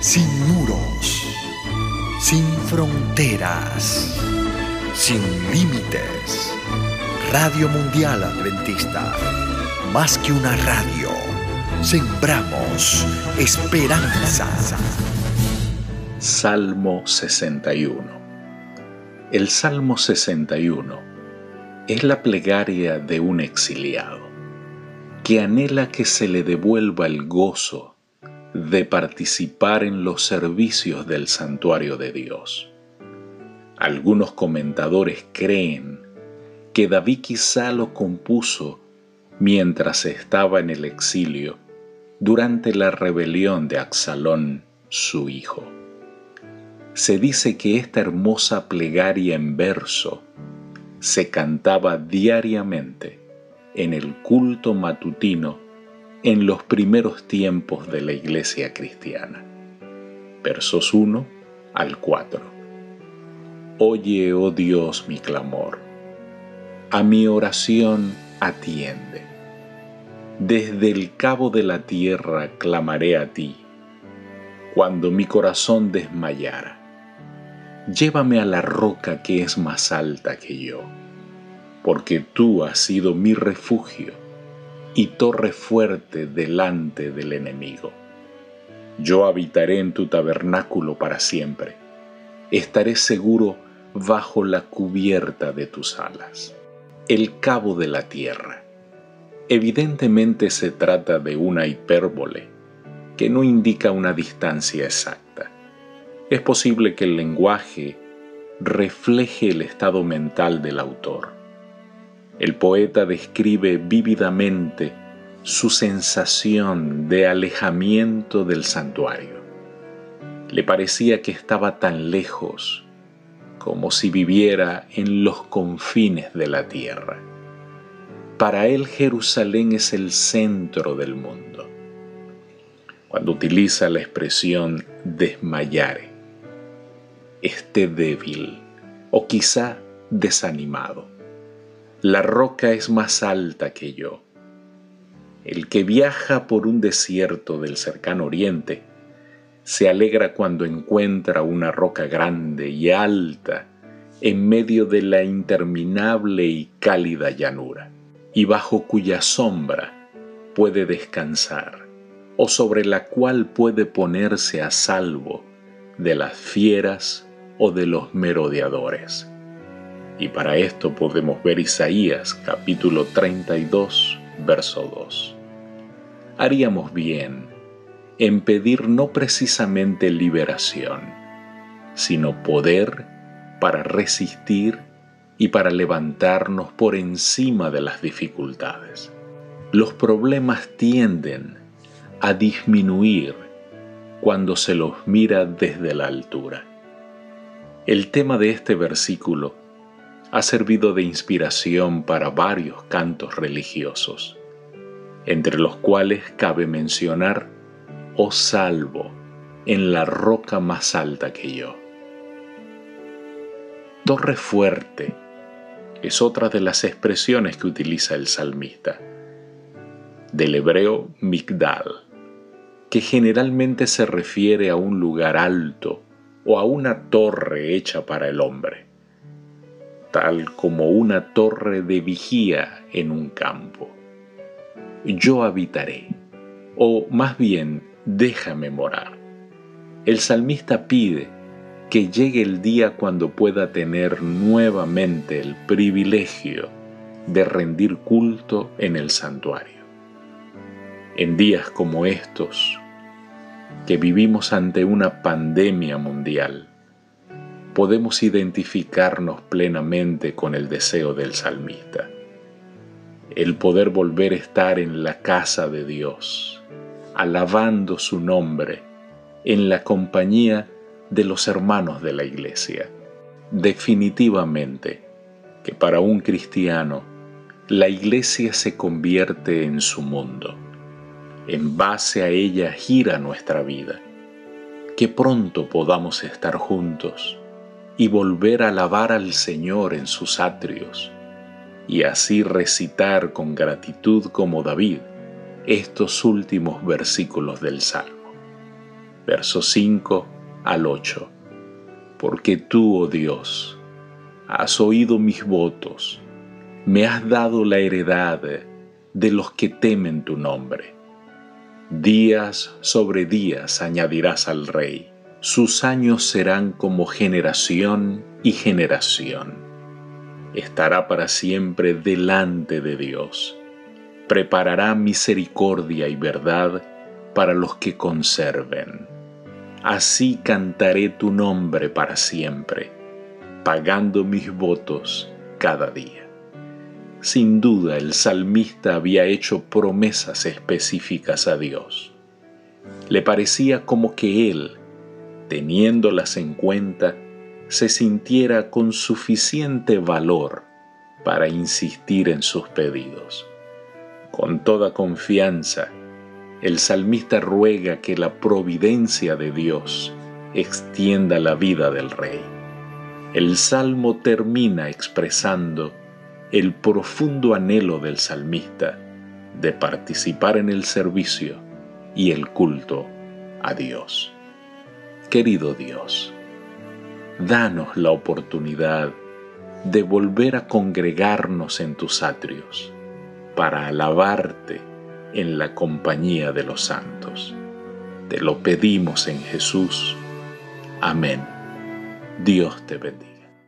sin muros, sin fronteras, sin límites. Radio Mundial Adventista, más que una radio, sembramos esperanza. Salmo 61 El Salmo 61 es la plegaria de un exiliado que anhela que se le devuelva el gozo de participar en los servicios del santuario de Dios. Algunos comentadores creen que David quizá lo compuso mientras estaba en el exilio durante la rebelión de Axalón, su hijo. Se dice que esta hermosa plegaria en verso se cantaba diariamente en el culto matutino en los primeros tiempos de la iglesia cristiana. Versos 1 al 4. Oye, oh Dios, mi clamor. A mi oración atiende. Desde el cabo de la tierra clamaré a ti. Cuando mi corazón desmayara, llévame a la roca que es más alta que yo, porque tú has sido mi refugio y torre fuerte delante del enemigo. Yo habitaré en tu tabernáculo para siempre. Estaré seguro bajo la cubierta de tus alas. El cabo de la tierra. Evidentemente se trata de una hipérbole que no indica una distancia exacta. Es posible que el lenguaje refleje el estado mental del autor el poeta describe vívidamente su sensación de alejamiento del santuario. Le parecía que estaba tan lejos como si viviera en los confines de la tierra. Para él Jerusalén es el centro del mundo. Cuando utiliza la expresión desmayare, esté débil o quizá desanimado la roca es más alta que yo. El que viaja por un desierto del cercano oriente se alegra cuando encuentra una roca grande y alta en medio de la interminable y cálida llanura, y bajo cuya sombra puede descansar, o sobre la cual puede ponerse a salvo de las fieras o de los merodeadores. Y para esto podemos ver Isaías capítulo 32, verso 2. Haríamos bien en pedir no precisamente liberación, sino poder para resistir y para levantarnos por encima de las dificultades. Los problemas tienden a disminuir cuando se los mira desde la altura. El tema de este versículo ha servido de inspiración para varios cantos religiosos, entre los cuales cabe mencionar Oh salvo en la roca más alta que yo. Torre fuerte es otra de las expresiones que utiliza el salmista, del hebreo migdal, que generalmente se refiere a un lugar alto o a una torre hecha para el hombre tal como una torre de vigía en un campo. Yo habitaré, o más bien déjame morar. El salmista pide que llegue el día cuando pueda tener nuevamente el privilegio de rendir culto en el santuario. En días como estos, que vivimos ante una pandemia mundial, podemos identificarnos plenamente con el deseo del salmista. El poder volver a estar en la casa de Dios, alabando su nombre, en la compañía de los hermanos de la iglesia. Definitivamente que para un cristiano, la iglesia se convierte en su mundo. En base a ella gira nuestra vida. Que pronto podamos estar juntos y volver a alabar al Señor en sus atrios, y así recitar con gratitud como David estos últimos versículos del Salmo. versos 5 al 8. Porque tú, oh Dios, has oído mis votos, me has dado la heredad de los que temen tu nombre. Días sobre días añadirás al rey, sus años serán como generación y generación. Estará para siempre delante de Dios. Preparará misericordia y verdad para los que conserven. Así cantaré tu nombre para siempre, pagando mis votos cada día. Sin duda el salmista había hecho promesas específicas a Dios. Le parecía como que él, teniéndolas en cuenta, se sintiera con suficiente valor para insistir en sus pedidos. Con toda confianza, el salmista ruega que la providencia de Dios extienda la vida del rey. El salmo termina expresando el profundo anhelo del salmista de participar en el servicio y el culto a Dios. Querido Dios, danos la oportunidad de volver a congregarnos en tus atrios para alabarte en la compañía de los santos. Te lo pedimos en Jesús. Amén. Dios te bendiga.